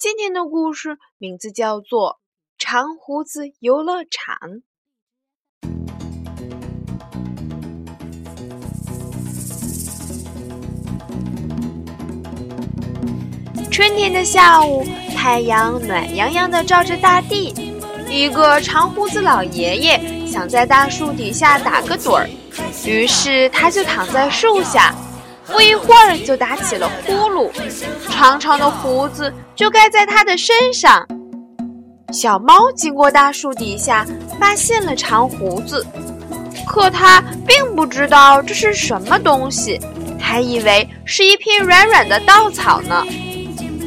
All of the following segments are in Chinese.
今天的故事名字叫做《长胡子游乐场》。春天的下午，太阳暖洋洋的照着大地。一个长胡子老爷爷想在大树底下打个盹儿。于是他就躺在树下，不一会儿就打起了呼噜，长长的胡子就盖在他的身上。小猫经过大树底下，发现了长胡子，可它并不知道这是什么东西，还以为是一片软软的稻草呢。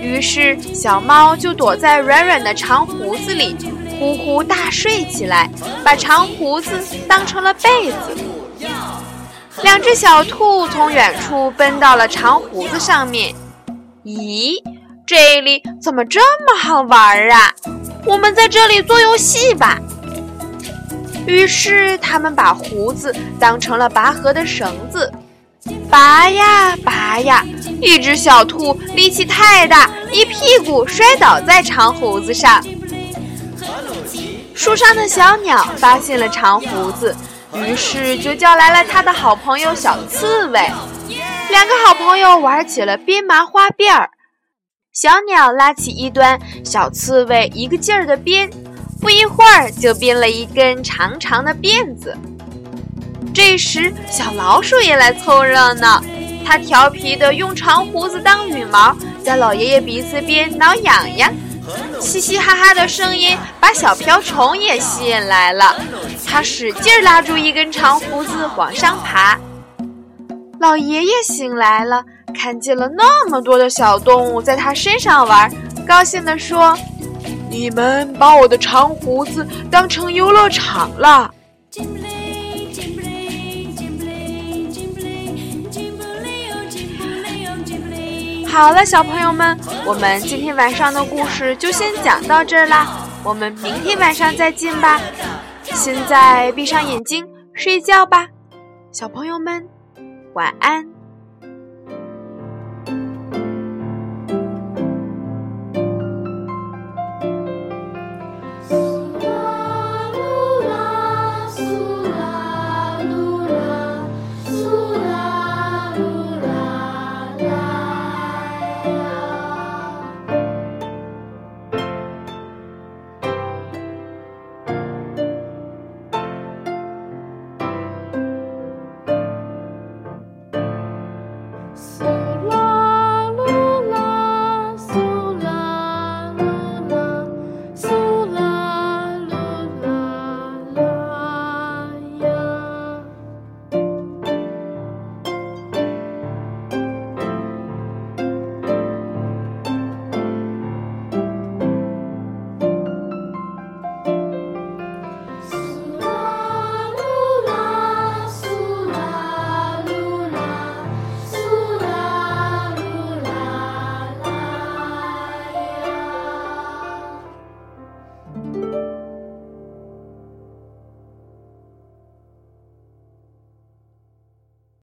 于是小猫就躲在软软的长胡子里，呼呼大睡起来，把长胡子当成了被子。两只小兔从远处奔到了长胡子上面。咦，这里怎么这么好玩啊？我们在这里做游戏吧。于是他们把胡子当成了拔河的绳子，拔呀拔呀，一只小兔力气太大，一屁股摔倒在长胡子上。树上的小鸟发现了长胡子。于是就叫来了他的好朋友小刺猬，两个好朋友玩起了编麻花辫儿。小鸟拉起一端，小刺猬一个劲儿的编，不一会儿就编了一根长长的辫子。这时，小老鼠也来凑热闹，它调皮的用长胡子当羽毛，在老爷爷鼻子边挠痒痒。嘻嘻哈哈的声音把小瓢虫也吸引来了，它使劲拉住一根长胡子往上爬。老爷爷醒来了，看见了那么多的小动物在他身上玩，高兴地说：“你们把我的长胡子当成游乐场了。”好了，小朋友们，我们今天晚上的故事就先讲到这儿啦。我们明天晚上再见吧。现在闭上眼睛睡觉吧，小朋友们，晚安。